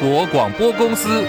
国广播公司。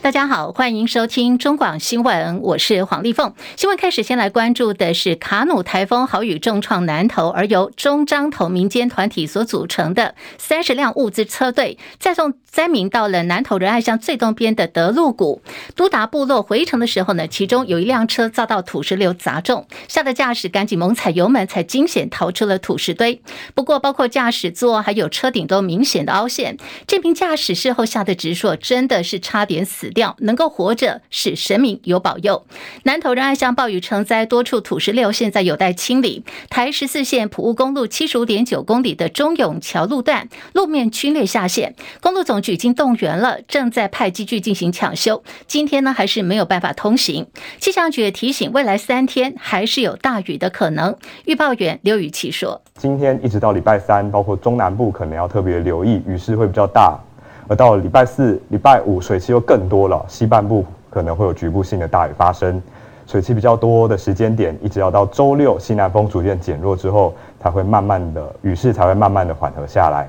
大家好，欢迎收听中广新闻，我是黄丽凤。新闻开始，先来关注的是卡努台风豪雨重创南投，而由中彰投民间团体所组成的三十辆物资车队，载送灾民到了南投仁爱乡最东边的德路谷。都达部落回程的时候呢，其中有一辆车遭到土石流砸中，吓得驾驶赶紧猛踩油门，才惊险逃出了土石堆。不过，包括驾驶座还有车顶都明显的凹陷。这名驾驶事后吓得直说：“真的是差点死。”掉能够活着是神明有保佑。南投仁爱乡暴雨成灾，多处土石流现在有待清理。台十四线埔雾公路七十五点九公里的中永桥路段路面龟裂下陷，公路总局已经动员了，正在派机具进行抢修。今天呢还是没有办法通行。气象局也提醒，未来三天还是有大雨的可能。预报员刘雨琦说：“今天一直到礼拜三，包括中南部可能要特别留意，雨势会比较大。”而到礼拜四、礼拜五，水汽又更多了，西半部可能会有局部性的大雨发生。水汽比较多的时间点，一直要到周六，西南风逐渐减弱之后，才会慢慢的雨势才会慢慢的缓和下来。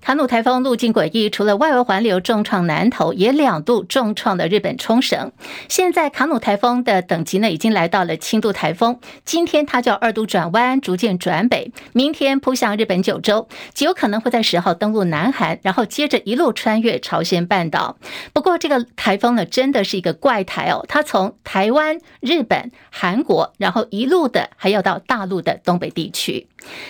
卡努台风路径诡异，除了外围环流重创南投，也两度重创了日本冲绳。现在卡努台风的等级呢，已经来到了轻度台风。今天它叫二度转弯，逐渐转北，明天扑向日本九州，极有可能会在十号登陆南韩，然后接着一路穿越朝鲜半岛。不过这个台风呢，真的是一个怪台哦，它从台湾、日本、韩国，然后一路的还要到大陆的东北地区。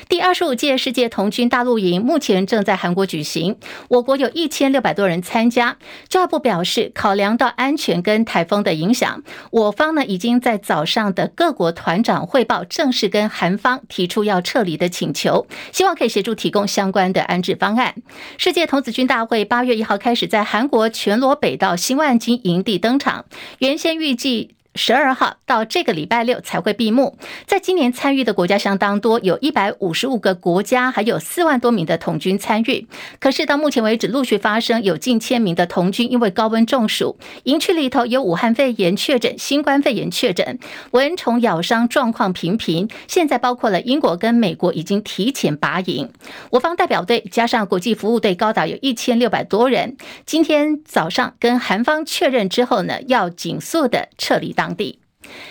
第二十五届世界童军大陆营目前正在韩国举行，我国有一千六百多人参加。教育部表示，考量到安全跟台风的影响，我方呢已经在早上的各国团长汇报，正式跟韩方提出要撤离的请求，希望可以协助提供相关的安置方案。世界童子军大会八月一号开始在韩国全罗北道新万金营地登场，原先预计。十二号到这个礼拜六才会闭幕。在今年参与的国家相当多，有一百五十五个国家，还有四万多名的童军参与。可是到目前为止，陆续发生有近千名的童军因为高温中暑，营区里头有武汉肺炎确诊、新冠肺炎确诊、蚊虫咬伤状况频频。现在包括了英国跟美国已经提前拔营。我方代表队加上国际服务队高达有一千六百多人。今天早上跟韩方确认之后呢，要紧速的撤离当地。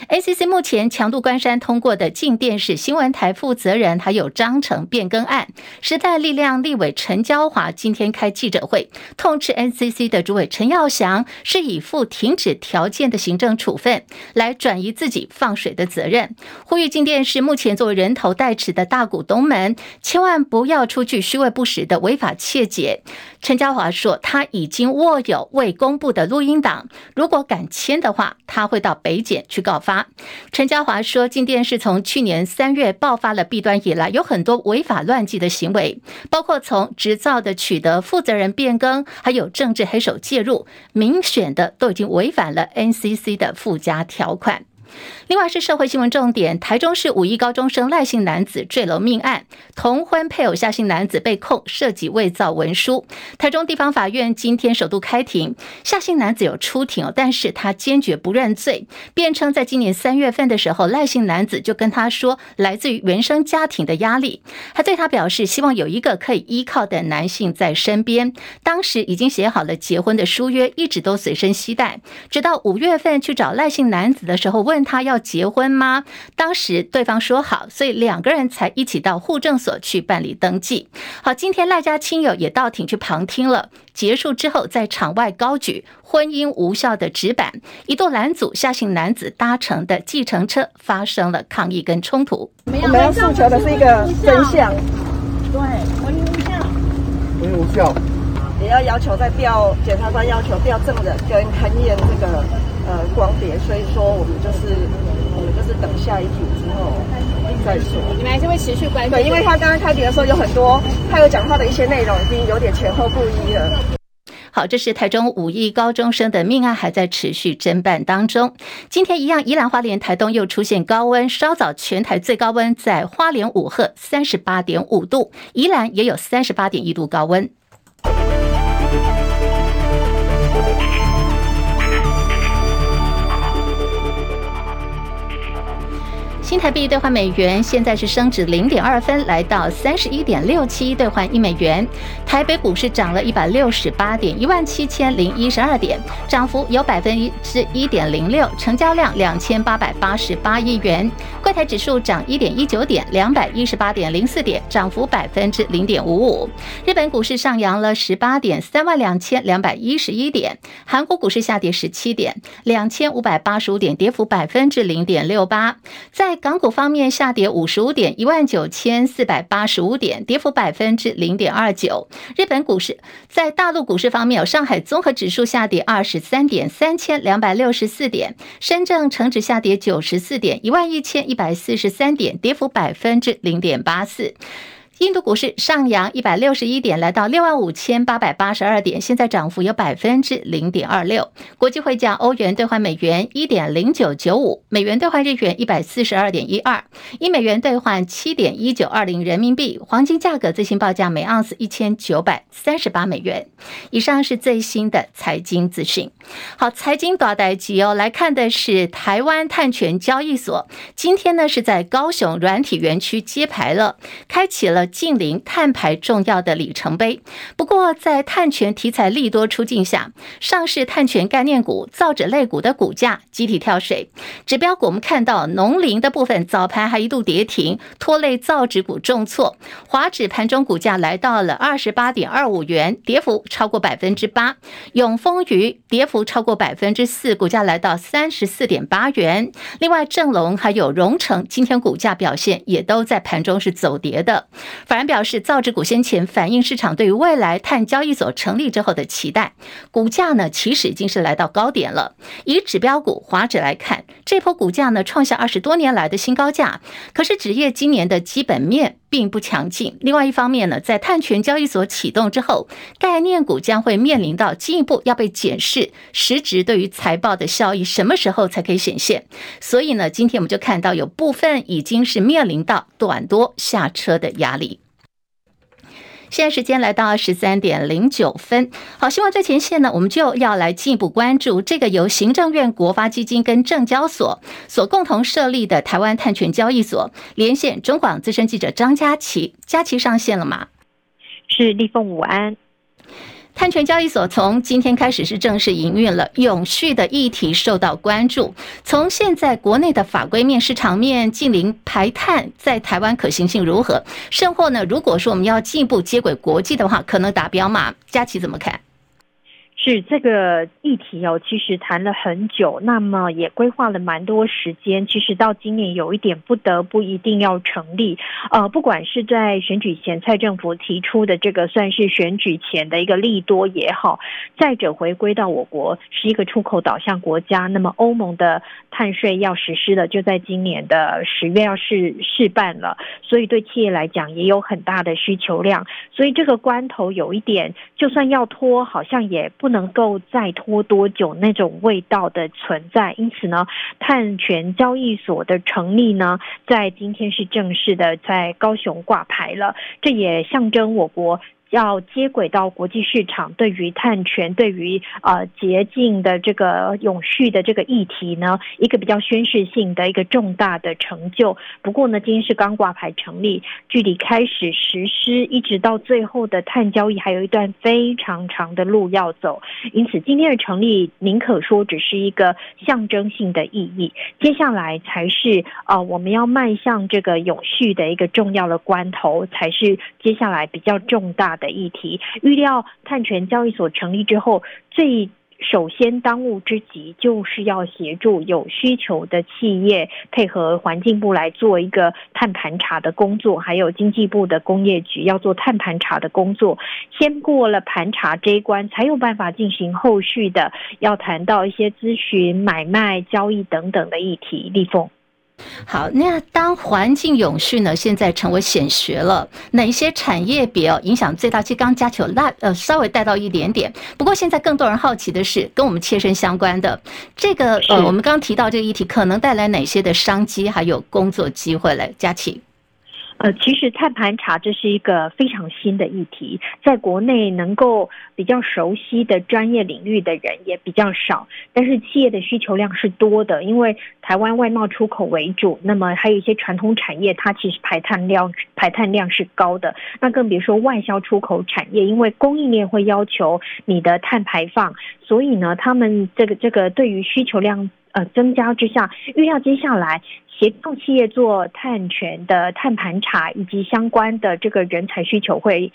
NCC 目前强度关山通过的镜电视新闻台负责人，还有章程变更案，时代力量立委陈娇华今天开记者会，痛斥 NCC 的主委陈耀祥是以负停止条件的行政处分来转移自己放水的责任，呼吁镜电视目前作为人头代持的大股东们，千万不要出具虚伪不实的违法窃解。陈娇华说，他已经握有未公布的录音档，如果敢签的话，他会到北检去告爆发。陈嘉华说，镜电是从去年三月爆发了弊端以来，有很多违法乱纪的行为，包括从执照的取得、负责人变更，还有政治黑手介入，明显的都已经违反了 NCC 的附加条款。另外是社会新闻重点，台中市五亿高中生赖姓男子坠楼命案，同婚配偶夏姓男子被控涉及伪造文书。台中地方法院今天首度开庭，夏姓男子有出庭，但是他坚决不认罪，辩称在今年三月份的时候，赖姓男子就跟他说，来自于原生家庭的压力，还对他表示希望有一个可以依靠的男性在身边。当时已经写好了结婚的书约，一直都随身携带，直到五月份去找赖姓男子的时候，问他要。结婚吗？当时对方说好，所以两个人才一起到户政所去办理登记。好，今天赖家亲友也到庭去旁听了。结束之后，在场外高举婚姻无效的纸板，一度拦阻夏姓男子搭乘的计程车，发生了抗议跟冲突。我们要诉求的是一个真相，对，婚姻无效，婚姻无效，也要要求在调检察官要求调证人跟勘验这个呃光碟，所以说我们就是。我们就是等下一题之后再说。你们还是会持续关注？对，因为他刚刚开庭的时候有很多，他有讲话的一些内容已经有点前后不一了。好，这是台中五亿高中生的命案还在持续侦办当中。今天一样，宜兰花莲台东又出现高温，稍早全台最高温在花莲五鹤三十八点五度，宜兰也有三十八点一度高温。新台币兑换美元现在是升值零点二分，来到三十一点六七兑换一美元。台北股市涨了一百六十八点，一万七千零一十二点，涨幅有百分之一点零六，成交量两千八百八十八亿元。柜台指数涨一点一九点，两百一十八点零四点，涨幅百分之零点五五。日本股市上扬了十八点，三万两千两百一十一点。韩国股市下跌十七点，两千五百八十五点，跌幅百分之零点六八。在港股方面，下跌五十五点，一万九千四百八十五点，跌幅百分之零点二九。日本股市在大陆股市方面，有上海综合指数下跌二十三点，三千两百六十四点；深圳成指下跌九十四点，一万一千一百四十三点，跌幅百分之零点八四。印度股市上扬一百六十一点，来到六万五千八百八十二点，现在涨幅有百分之零点二六。国际汇价，欧元兑换美元一点零九九五，美元兑换日元一百四十二点一二，一美元兑换七点一九二零人民币。黄金价格最新报价每盎司一千九百三十八美元。以上是最新的财经资讯。好，财经大代志哦，来看的是台湾碳权交易所，今天呢是在高雄软体园区揭牌了，开启了。近零碳排重要的里程碑。不过，在碳权题材利多出尽下，上市碳权概念股、造纸类股的股价集体跳水。指标股我们看到，农林的部分早盘还一度跌停，拖累造纸股重挫。华指盘中股价来到了二十八点二五元，跌幅超过百分之八。永丰余跌幅超过百分之四，股价来到三十四点八元。另外，正隆还有荣成今天股价表现也都在盘中是走跌的。反而表示，造纸股先前反映市场对于未来碳交易所成立之后的期待，股价呢其实已经是来到高点了。以指标股华指来看，这波股价呢创下二十多年来的新高价。可是纸业今年的基本面并不强劲。另外一方面呢，在碳权交易所启动之后，概念股将会面临到进一步要被检视实质对于财报的效益什么时候才可以显现。所以呢，今天我们就看到有部分已经是面临到短多下车的压力。现在时间来到十三点零九分，好，希望在前线呢，我们就要来进一步关注这个由行政院国发基金跟证交所所共同设立的台湾碳权交易所，连线中广资深记者张佳琪，佳琪上线了吗？是立凤午安。碳权交易所从今天开始是正式营运了，永续的议题受到关注。从现在国内的法规面、市场面，近零排碳在台湾可行性如何？甚或呢？如果说我们要进一步接轨国际的话，可能达标吗？佳琪怎么看？是这个议题哦，其实谈了很久，那么也规划了蛮多时间。其实到今年有一点不得不一定要成立，呃，不管是在选举前蔡政府提出的这个算是选举前的一个利多也好，再者回归到我国是一个出口导向国家，那么欧盟的碳税要实施了，就在今年的十月要试试办了，所以对企业来讲也有很大的需求量，所以这个关头有一点，就算要拖，好像也不。能够再拖多久那种味道的存在，因此呢，碳权交易所的成立呢，在今天是正式的在高雄挂牌了，这也象征我国。要接轨到国际市场，对于碳权、对于呃洁净的这个永续的这个议题呢，一个比较宣示性的一个重大的成就。不过呢，今天是刚挂牌成立，距离开始实施一直到最后的碳交易，还有一段非常长的路要走。因此，今天的成立宁可说只是一个象征性的意义，接下来才是呃我们要迈向这个永续的一个重要的关头，才是接下来比较重大的议题，预料碳权交易所成立之后，最首先当务之急就是要协助有需求的企业配合环境部来做一个碳盘查的工作，还有经济部的工业局要做碳盘查的工作。先过了盘查这一关，才有办法进行后续的，要谈到一些咨询、买卖、交易等等的议题。立凤。好，那当环境永续呢，现在成为显学了，哪些产业别哦影响最大？其实刚佳琪那呃稍微带到一点点，不过现在更多人好奇的是跟我们切身相关的这个呃，我们刚刚提到这个议题可能带来哪些的商机还有工作机会嘞？佳琪。呃，其实碳盘查这是一个非常新的议题，在国内能够比较熟悉的专业领域的人也比较少，但是企业的需求量是多的，因为台湾外贸出口为主，那么还有一些传统产业，它其实排碳量排碳量是高的，那更别说外销出口产业，因为供应链会要求你的碳排放，所以呢，他们这个这个对于需求量呃增加之下，预料接下来。协助企业做碳权的碳盘查以及相关的这个人才需求会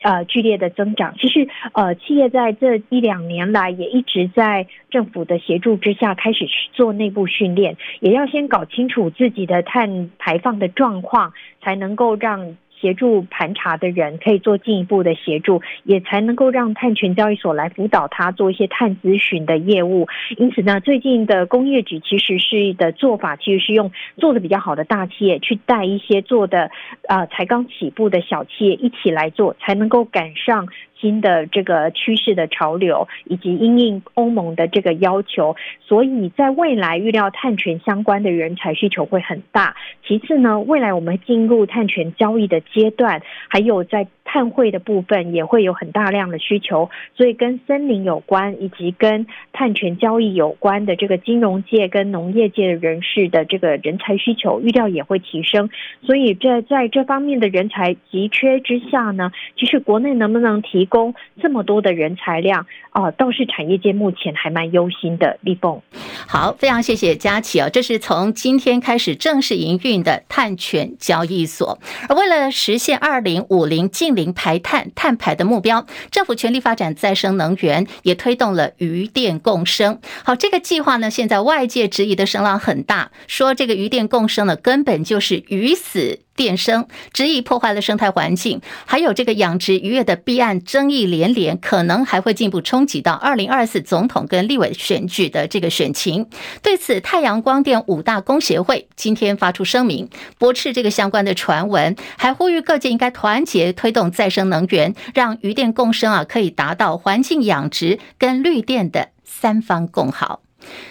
呃剧烈的增长。其实呃，企业在这一两年来也一直在政府的协助之下开始做内部训练，也要先搞清楚自己的碳排放的状况，才能够让。协助盘查的人可以做进一步的协助，也才能够让碳权交易所来辅导他做一些碳咨询的业务。因此呢，最近的工业局其实是的做法，其实是用做的比较好的大企业去带一些做的啊才刚起步的小企业一起来做，才能够赶上。新的这个趋势的潮流，以及因应欧盟的这个要求，所以在未来预料碳权相关的人才需求会很大。其次呢，未来我们进入碳权交易的阶段，还有在碳汇的部分也会有很大量的需求，所以跟森林有关，以及跟碳权交易有关的这个金融界跟农业界的人士的这个人才需求，预料也会提升。所以这在这方面的人才急缺之下呢，其实国内能不能提供这么多的人才量啊、倒是产业界目前还蛮忧心的。立凤，好，非常谢谢佳琪哦，这是从今天开始正式营运的碳权交易所，而为了实现二零五零近零排碳碳排的目标，政府全力发展再生能源，也推动了渔电共生。好，这个计划呢，现在外界质疑的声浪很大，说这个渔电共生呢，根本就是鱼死电生，执意破坏了生态环境。还有这个养殖渔业的弊案争议连连，可能还会进一步冲击到二零二四总统跟立委选举的这个选情。对此，太阳光电五大公协会今天发出声明，驳斥这个相关的传闻，还呼吁各界应该团结推动。再生能源，让渔电共生啊，可以达到环境养殖跟绿电的三方共好。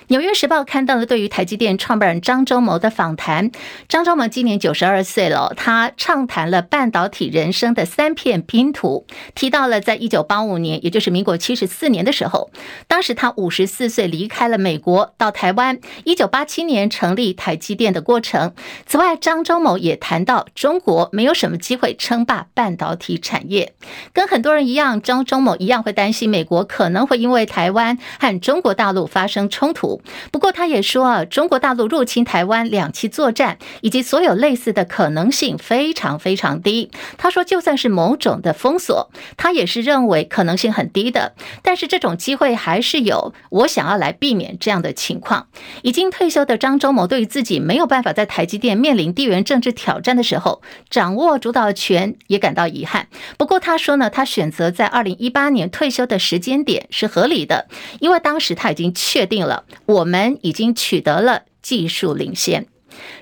纽约时报看到了对于台积电创办人张忠谋的访谈。张忠谋今年九十二岁了，他畅谈了半导体人生的三片拼图，提到了在一九八五年，也就是民国七十四年的时候，当时他五十四岁离开了美国，到台湾，一九八七年成立台积电的过程。此外，张忠谋也谈到中国没有什么机会称霸半导体产业，跟很多人一样，张忠谋一样会担心美国可能会因为台湾和中国大陆发生冲冲突。不过，他也说啊，中国大陆入侵台湾两栖作战以及所有类似的可能性非常非常低。他说，就算是某种的封锁，他也是认为可能性很低的。但是这种机会还是有。我想要来避免这样的情况。已经退休的张忠谋对于自己没有办法在台积电面临地缘政治挑战的时候掌握主导权也感到遗憾。不过他说呢，他选择在二零一八年退休的时间点是合理的，因为当时他已经确定我们已经取得了技术领先。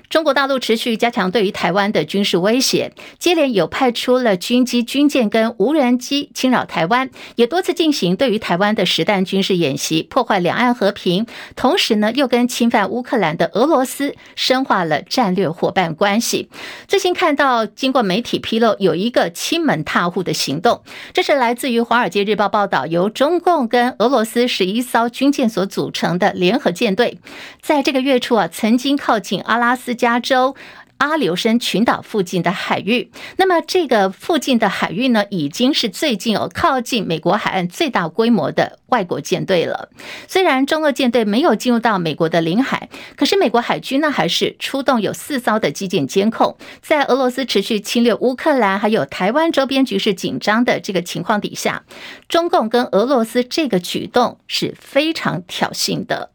中国大陆持续加强对于台湾的军事威胁，接连有派出了军机、军舰跟无人机侵扰台湾，也多次进行对于台湾的实弹军事演习，破坏两岸和平。同时呢，又跟侵犯乌克兰的俄罗斯深化了战略伙伴关系。最新看到，经过媒体披露，有一个亲门踏户的行动，这是来自于《华尔街日报》报道，由中共跟俄罗斯十一艘军舰所组成的联合舰队，在这个月初啊，曾经靠近阿拉拉斯加。加州阿留申群岛附近的海域，那么这个附近的海域呢，已经是最近哦靠近美国海岸最大规模的外国舰队了。虽然中俄舰队没有进入到美国的领海，可是美国海军呢，还是出动有四艘的机舰监控。在俄罗斯持续侵略乌克兰，还有台湾周边局势紧张的这个情况底下，中共跟俄罗斯这个举动是非常挑衅的。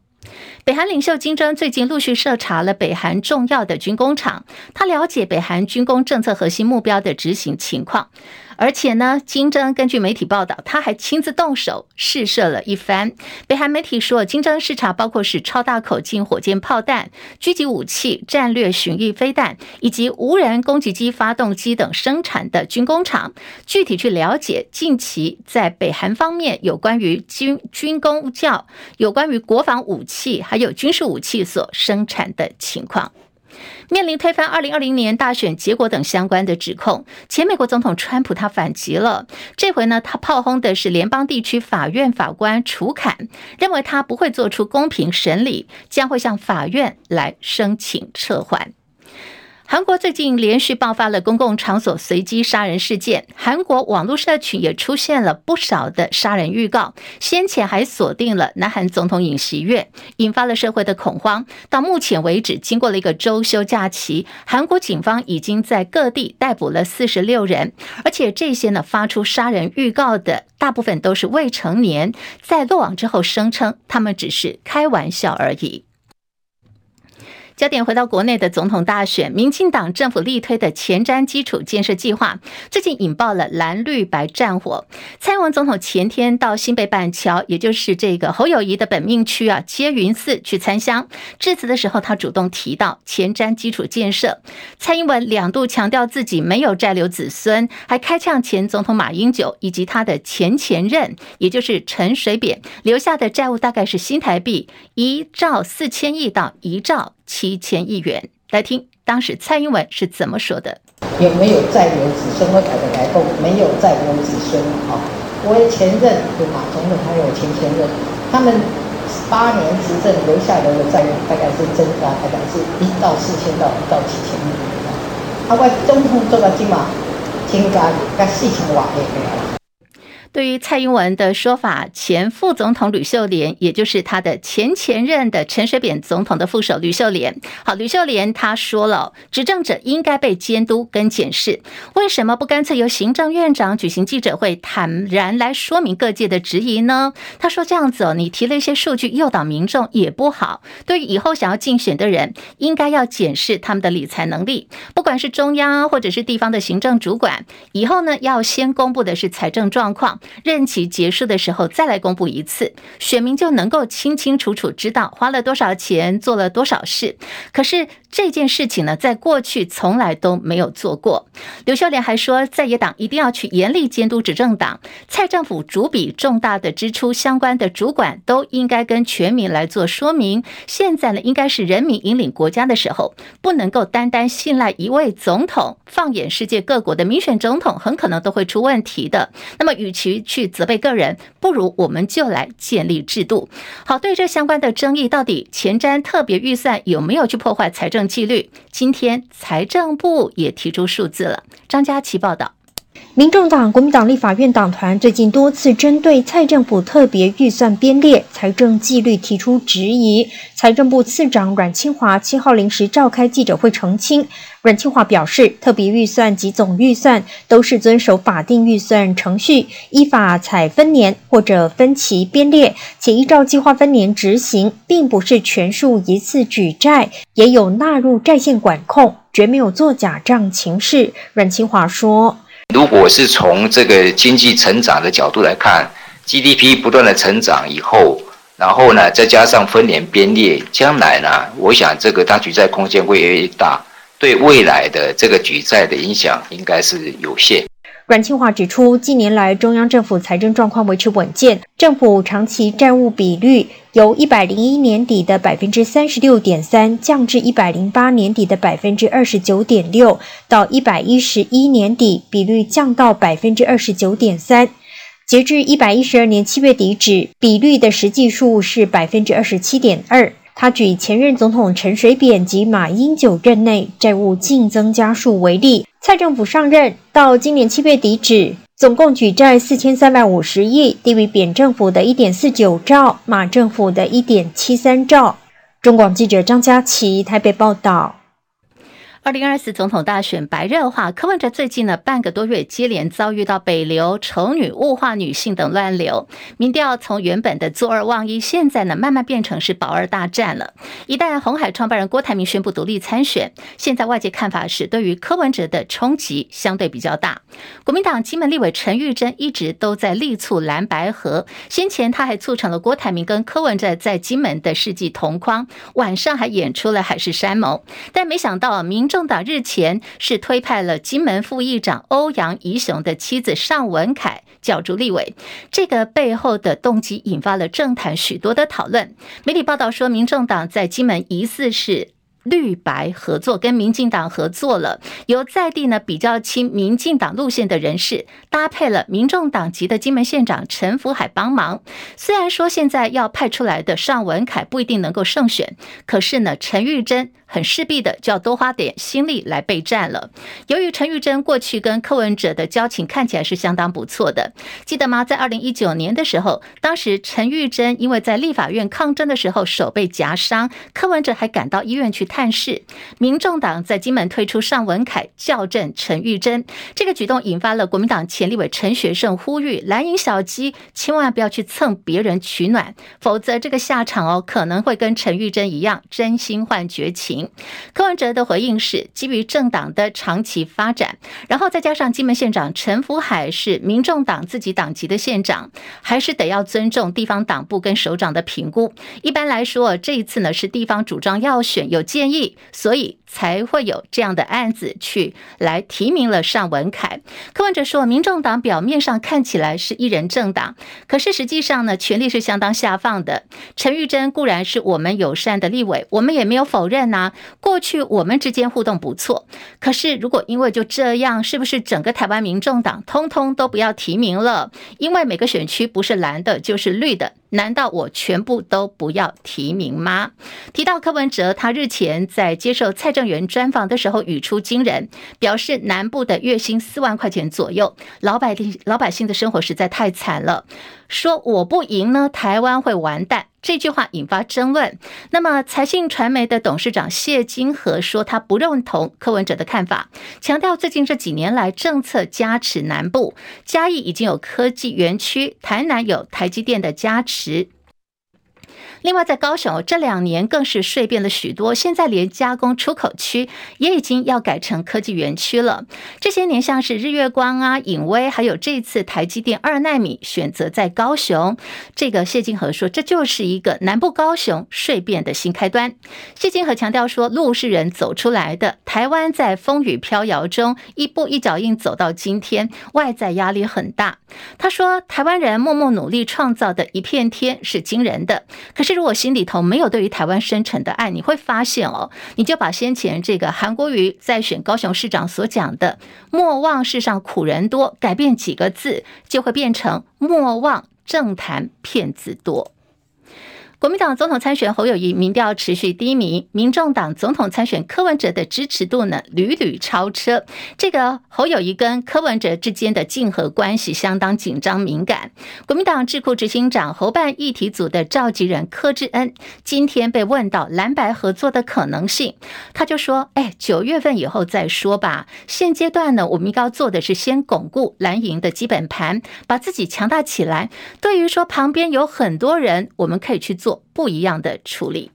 北韩领袖金正恩最近陆续视察了北韩重要的军工厂，他了解北韩军工政策核心目标的执行情况。而且呢，金正恩根据媒体报道，他还亲自动手试射了一番。北韩媒体说，金正恩视察包括是超大口径火箭炮弹、狙击武器、战略巡弋飞弹以及无人攻击机发动机等生产的军工厂，具体去了解近期在北韩方面有关于军军工教、有关于国防武器还有军事武器所生产的情况。面临推翻二零二零年大选结果等相关的指控，前美国总统川普他反击了。这回呢，他炮轰的是联邦地区法院法官楚坎，认为他不会做出公平审理，将会向法院来申请撤换。韩国最近连续爆发了公共场所随机杀人事件，韩国网络社群也出现了不少的杀人预告，先前还锁定了南韩总统尹锡悦，引发了社会的恐慌。到目前为止，经过了一个周休假期，韩国警方已经在各地逮捕了四十六人，而且这些呢发出杀人预告的大部分都是未成年，在落网之后声称他们只是开玩笑而已。焦点回到国内的总统大选，民进党政府力推的前瞻基础建设计划，最近引爆了蓝绿白战火。蔡英文总统前天到新北板桥，也就是这个侯友谊的本命区啊，接云寺去参香。致辞的时候，他主动提到前瞻基础建设。蔡英文两度强调自己没有债留子孙，还开呛前总统马英九以及他的前前任，也就是陈水扁留下的债务大概是新台币一兆四千亿到一兆。七千亿元，来听当时蔡英文是怎么说的？有没有再留子孙？会改革开放，没有再留子孙啊！我的前任就马总统，还有前前任，他们八年执政留下来的债务大概是增加，大概是一到四千到一到七千亿元。啊，我总统做到今嘛，增加个四千万亿。对于蔡英文的说法，前副总统吕秀莲，也就是他的前前任的陈水扁总统的副手吕秀莲，好，吕秀莲他说了，执政者应该被监督跟检视，为什么不干脆由行政院长举行记者会，坦然来说明各界的质疑呢？他说这样子哦，你提了一些数据诱导民众也不好。对于以后想要竞选的人，应该要检视他们的理财能力，不管是中央或者是地方的行政主管，以后呢要先公布的是财政状况。任期结束的时候再来公布一次，选民就能够清清楚楚知道花了多少钱，做了多少事。可是这件事情呢，在过去从来都没有做过。刘秀莲还说，在野党一定要去严厉监督执政党，蔡政府主笔重大的支出相关的主管都应该跟全民来做说明。现在呢，应该是人民引领国家的时候，不能够单单信赖一位总统。放眼世界各国的民选总统，很可能都会出问题的。那么，与其去责备个人，不如我们就来建立制度。好，对这相关的争议，到底前瞻特别预算有没有去破坏财政纪律？今天财政部也提出数字了。张佳琪报道。民众党、国民党立法院党团最近多次针对蔡政府特别预算编列、财政纪律提出质疑。财政部次长阮清华七号临时召开记者会澄清。阮清华表示，特别预算及总预算都是遵守法定预算程序，依法采分年或者分期编列，且依照计划分年执行，并不是全数一次举债，也有纳入债线管控，绝没有作假账情事。阮清华说。如果是从这个经济成长的角度来看，GDP 不断的成长以后，然后呢，再加上分年编列，将来呢，我想这个大举债空间会越来越大，对未来的这个举债的影响应该是有限。阮清华指出，近年来中央政府财政状况维持稳健，政府长期债务比率由一百零一年底的百分之三十六点三降至一百零八年底的百分之二十九点六，到一百一十一年底比率降到百分之二十九点三，截至一百一十二年七月底止，比率的实际数是百分之二十七点二。他举前任总统陈水扁及马英九任内债务净增加数为例，蔡政府上任到今年七月底止，总共举债四千三百五十亿，低于扁政府的一点四九兆，马政府的一点七三兆。中广记者张佳琪台北报道。二零二四总统大选白热化，柯文哲最近呢半个多月接连遭遇到北流、丑女、物化女性等乱流，民调从原本的坐二望一，现在呢慢慢变成是保二大战了。一旦红海创办人郭台铭宣布独立参选，现在外界看法是对于柯文哲的冲击相对比较大。国民党金门立委陈玉珍一直都在力促蓝白合，先前他还促成了郭台铭跟柯文哲在金门的世纪同框，晚上还演出了海誓山盟，但没想到民政党日前是推派了金门副议长欧阳宜雄的妻子尚文凯角逐立委，这个背后的动机引发了政坛许多的讨论。媒体报道说，民众党在金门疑似是绿白合作，跟民进党合作了，由在地呢比较亲民进党路线的人士，搭配了民众党籍的金门县长陈福海帮忙。虽然说现在要派出来的尚文凯不一定能够胜选，可是呢，陈玉珍很势必的就要多花点心力来备战了。由于陈玉珍过去跟柯文哲的交情看起来是相当不错的，记得吗？在二零一九年的时候，当时陈玉珍因为在立法院抗争的时候手被夹伤，柯文哲还赶到医院去。探视，民众党在金门推出尚文凯校正陈玉珍，这个举动引发了国民党前立委陈学圣呼吁蓝营小鸡千万不要去蹭别人取暖，否则这个下场哦可能会跟陈玉珍一样真心换绝情。柯文哲的回应是基于政党的长期发展，然后再加上金门县长陈福海是民众党自己党籍的县长，还是得要尊重地方党部跟首长的评估。一般来说，这一次呢是地方主张要选有建建议，所以才会有这样的案子去来提名了尚文凯。柯文哲说，民众党表面上看起来是一人政党，可是实际上呢，权力是相当下放的。陈玉珍固然是我们友善的立委，我们也没有否认呐、过去我们之间互动不错，可是如果因为就这样，是不是整个台湾民众党通通都不要提名了？因为每个选区不是蓝的，就是绿的。难道我全部都不要提名吗？提到柯文哲，他日前在接受蔡政正元专访的时候语出惊人，表示南部的月薪四万块钱左右，老百姓老百姓的生活实在太惨了。说我不赢呢，台湾会完蛋。这句话引发争论。那么财信传媒的董事长谢金河说，他不认同柯文哲的看法，强调最近这几年来政策加持南部，嘉义已经有科技园区，台南有台积电的加持。另外，在高雄这两年更是税变了许多，现在连加工出口区也已经要改成科技园区了。这些年，像是日月光啊、影威，还有这次台积电二奈米选择在高雄，这个谢金河说，这就是一个南部高雄税变的新开端。谢金河强调说，路是人走出来的，台湾在风雨飘摇中一步一脚印走到今天，外在压力很大。他说，台湾人默默努力创造的一片天是惊人的，可是。其实我心里头没有对于台湾深沉的爱，你会发现哦，你就把先前这个韩国瑜在选高雄市长所讲的“莫忘世上苦人多”，改变几个字，就会变成“莫忘政坛骗子多”。国民党总统参选侯友谊民调持续低迷，民众党总统参选柯文哲的支持度呢屡屡超车。这个侯友谊跟柯文哲之间的竞合关系相当紧张敏感。国民党智库执行长侯办议题组的召集人柯志恩今天被问到蓝白合作的可能性，他就说：“哎，九月份以后再说吧。现阶段呢，我们应该要做的是先巩固蓝营的基本盘，把自己强大起来。对于说旁边有很多人，我们可以去做。”做不一样的处理。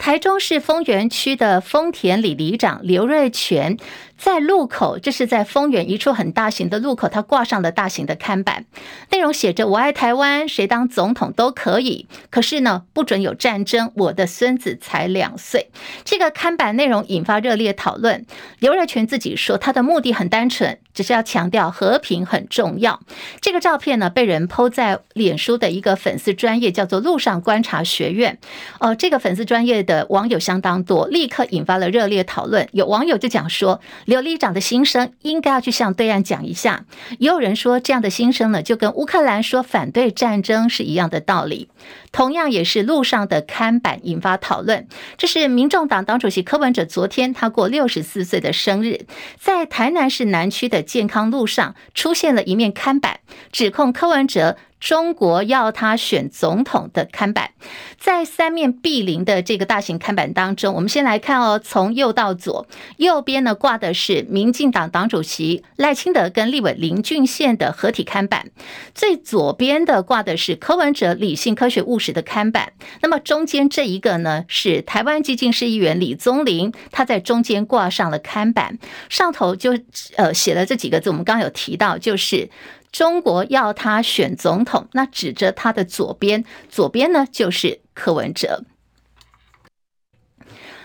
台中市丰原区的丰田里里长刘瑞全。在路口，这是在丰原一处很大型的路口，他挂上了大型的看板，内容写着“我爱台湾，谁当总统都可以”。可是呢，不准有战争，我的孙子才两岁。这个看板内容引发热烈讨论。刘瑞全自己说，他的目的很单纯，只是要强调和平很重要。这个照片呢，被人抛在脸书的一个粉丝专业，叫做“路上观察学院”。哦，这个粉丝专业的网友相当多，立刻引发了热烈讨论。有网友就讲说。刘里长的心声应该要去向对岸讲一下。也有人说，这样的心声呢，就跟乌克兰说反对战争是一样的道理。同样也是路上的看板引发讨论。这是民众党党主席柯文哲昨天他过六十四岁的生日，在台南市南区的健康路上出现了一面看板，指控柯文哲。中国要他选总统的看板，在三面壁林的这个大型看板当中，我们先来看哦，从右到左，右边呢挂的是民进党党主席赖清德跟立委林俊宪的合体看板，最左边的挂的是柯文哲理性、科学、务时的刊板。那么中间这一个呢，是台湾基进市议员李宗麟，他在中间挂上了刊板，上头就呃写了这几个字，我们刚刚有提到，就是。中国要他选总统，那指着他的左边，左边呢就是柯文哲。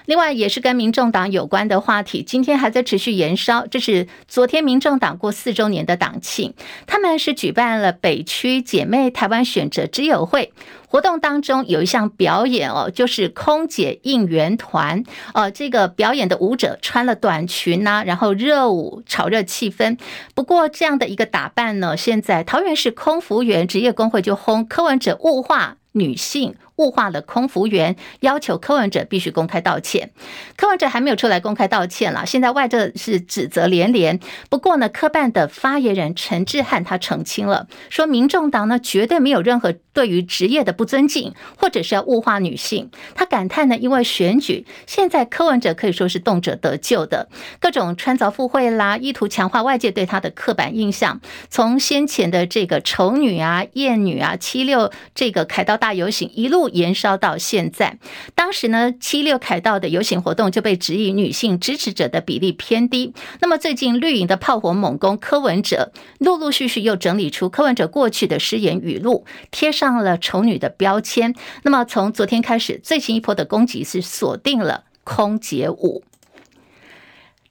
另外，也是跟民众党有关的话题，今天还在持续延烧。这是昨天民众党过四周年的党庆，他们是举办了北区姐妹台湾选择之友会。活动当中有一项表演哦，就是空姐应援团。呃，这个表演的舞者穿了短裙呐、然后热舞炒热气氛。不过这样的一个打扮呢，现在桃园市空服员职业工会就轰柯文哲物化女性。物化了空服员，要求柯文哲必须公开道歉。柯文哲还没有出来公开道歉了，现在外界是指责连连。不过呢，科办的发言人陈志汉他澄清了，说民众党呢绝对没有任何对于职业的不尊敬，或者是要物化女性。他感叹呢，因为选举现在柯文哲可以说是动辄得咎的，各种穿凿附会啦，意图强化外界对他的刻板印象。从先前的这个丑女啊、厌女啊、七六这个凯道大游行一路。延烧到现在，当时呢，七六凯道的游行活动就被质疑女性支持者的比例偏低。那么最近绿营的炮火猛攻柯文哲，陆陆续续又整理出柯文哲过去的失言语录，贴上了丑女的标签。那么从昨天开始，最新一波的攻击是锁定了空姐舞。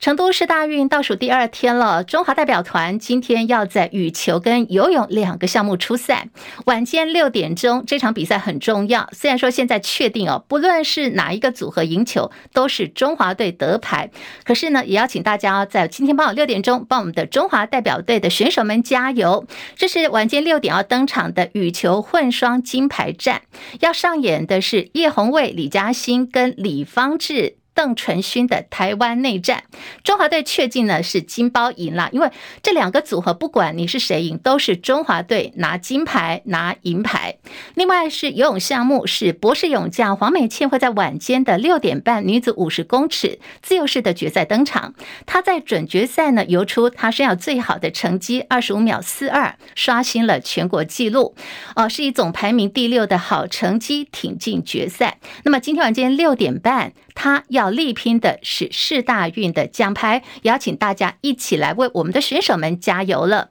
成都市大运倒数第二天了，中华代表团今天要在羽球跟游泳两个项目出赛。晚间六点钟，这场比赛很重要。虽然说现在确定哦，不论是哪一个组合赢球，都是中华队得牌。可是呢，也要请大家在今天傍晚六点钟帮我们的中华代表队的选手们加油。这是晚间六点要登场的羽球混双金牌战，要上演的是叶红卫、李嘉欣跟李方智。邓淳勋的台湾内战，中华队确定呢是金包银了，因为这两个组合不管你是谁赢，都是中华队拿金牌拿银牌。另外是游泳项目，是博士泳将黄美倩会在晚间的六点半女子五十公尺自由式的决赛登场。她在准决赛呢游出她生涯最好的成绩二十五秒四二，刷新了全国纪录，哦，是以总排名第六的好成绩挺进决赛。那么今天晚间六点半，他要。要力拼的是世大运的奖牌，邀请大家一起来为我们的选手们加油了。